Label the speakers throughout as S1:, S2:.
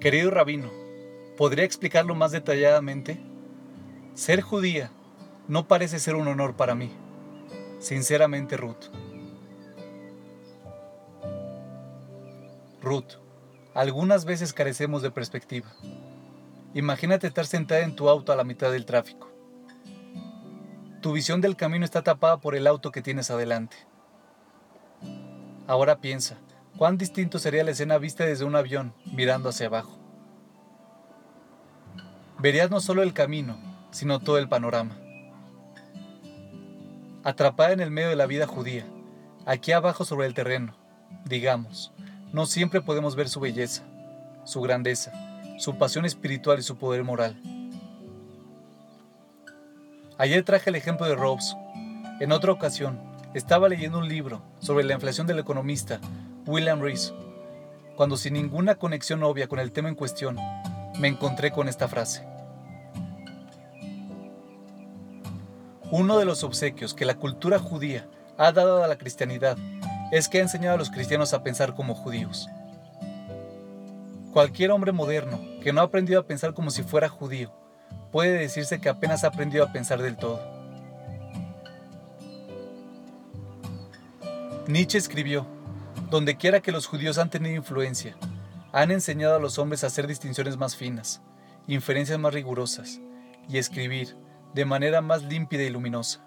S1: Querido rabino, ¿podría explicarlo más detalladamente? Ser judía no parece ser un honor para mí. Sinceramente, Ruth. Ruth, algunas veces carecemos de perspectiva. Imagínate estar sentada en tu auto a la mitad del tráfico. Tu visión del camino está tapada por el auto que tienes adelante. Ahora piensa, cuán distinto sería la escena vista desde un avión mirando hacia abajo. Verías no solo el camino, sino todo el panorama. Atrapada en el medio de la vida judía, aquí abajo sobre el terreno, digamos, no siempre podemos ver su belleza, su grandeza, su pasión espiritual y su poder moral. Ayer traje el ejemplo de Robes. En otra ocasión, estaba leyendo un libro sobre la inflación del economista William Rees, cuando sin ninguna conexión obvia con el tema en cuestión, me encontré con esta frase. Uno de los obsequios que la cultura judía ha dado a la cristianidad es que ha enseñado a los cristianos a pensar como judíos. Cualquier hombre moderno que no ha aprendido a pensar como si fuera judío puede decirse que apenas ha aprendido a pensar del todo. Nietzsche escribió, donde quiera que los judíos han tenido influencia, han enseñado a los hombres a hacer distinciones más finas, inferencias más rigurosas y escribir de manera más límpida y luminosa.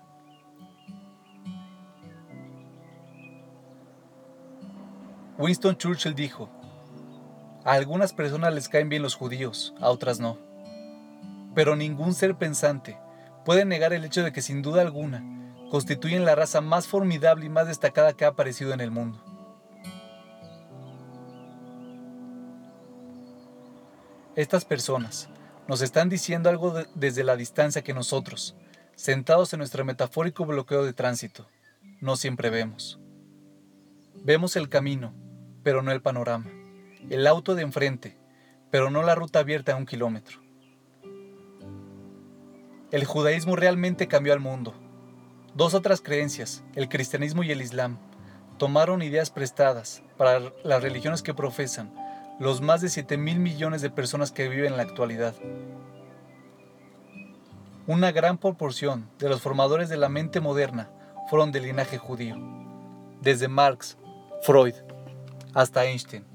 S1: Winston Churchill dijo, a algunas personas les caen bien los judíos, a otras no pero ningún ser pensante puede negar el hecho de que sin duda alguna constituyen la raza más formidable y más destacada que ha aparecido en el mundo. Estas personas nos están diciendo algo desde la distancia que nosotros, sentados en nuestro metafórico bloqueo de tránsito, no siempre vemos. Vemos el camino, pero no el panorama, el auto de enfrente, pero no la ruta abierta a un kilómetro. El judaísmo realmente cambió al mundo. Dos otras creencias, el cristianismo y el islam, tomaron ideas prestadas para las religiones que profesan los más de 7 mil millones de personas que viven en la actualidad. Una gran proporción de los formadores de la mente moderna fueron del linaje judío, desde Marx, Freud, hasta Einstein.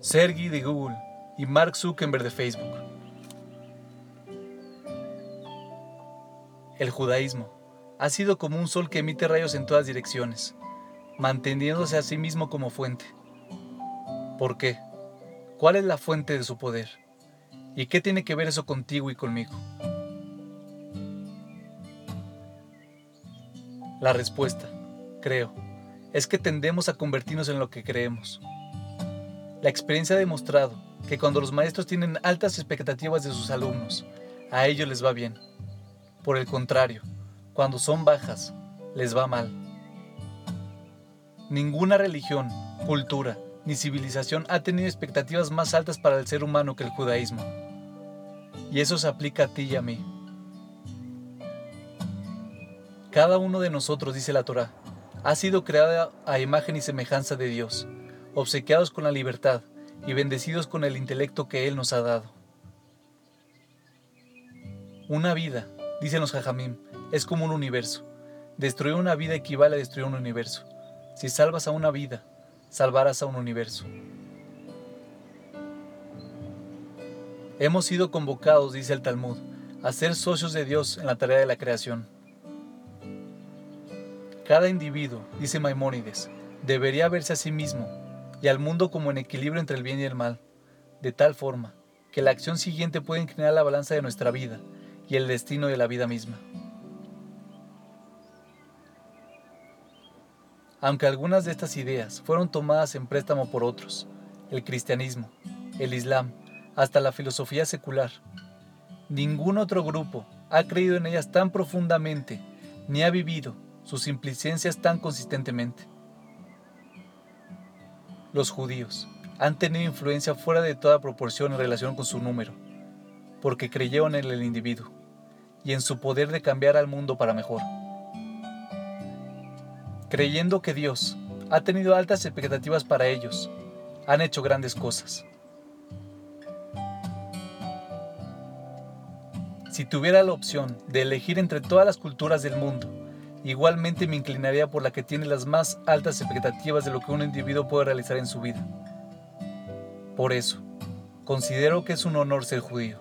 S1: Sergey de Google y Mark Zuckerberg de Facebook. El judaísmo ha sido como un sol que emite rayos en todas direcciones, manteniéndose a sí mismo como fuente. ¿Por qué? ¿Cuál es la fuente de su poder? ¿Y qué tiene que ver eso contigo y conmigo? La respuesta, creo, es que tendemos a convertirnos en lo que creemos. La experiencia ha demostrado que cuando los maestros tienen altas expectativas de sus alumnos, a ellos les va bien. Por el contrario, cuando son bajas, les va mal. Ninguna religión, cultura ni civilización ha tenido expectativas más altas para el ser humano que el judaísmo. Y eso se aplica a ti y a mí. Cada uno de nosotros, dice la Torah, ha sido creado a imagen y semejanza de Dios, obsequiados con la libertad y bendecidos con el intelecto que Él nos ha dado. Una vida, Dicen los Jajamim, es como un universo. Destruir una vida equivale a destruir un universo. Si salvas a una vida, salvarás a un universo. Hemos sido convocados, dice el Talmud, a ser socios de Dios en la tarea de la creación. Cada individuo, dice Maimónides, debería verse a sí mismo y al mundo como en equilibrio entre el bien y el mal, de tal forma que la acción siguiente pueda inclinar la balanza de nuestra vida y el destino de la vida misma. Aunque algunas de estas ideas fueron tomadas en préstamo por otros, el cristianismo, el islam, hasta la filosofía secular, ningún otro grupo ha creído en ellas tan profundamente ni ha vivido sus implicencias tan consistentemente. Los judíos han tenido influencia fuera de toda proporción en relación con su número, porque creyeron en el individuo y en su poder de cambiar al mundo para mejor. Creyendo que Dios ha tenido altas expectativas para ellos, han hecho grandes cosas. Si tuviera la opción de elegir entre todas las culturas del mundo, igualmente me inclinaría por la que tiene las más altas expectativas de lo que un individuo puede realizar en su vida. Por eso, considero que es un honor ser judío.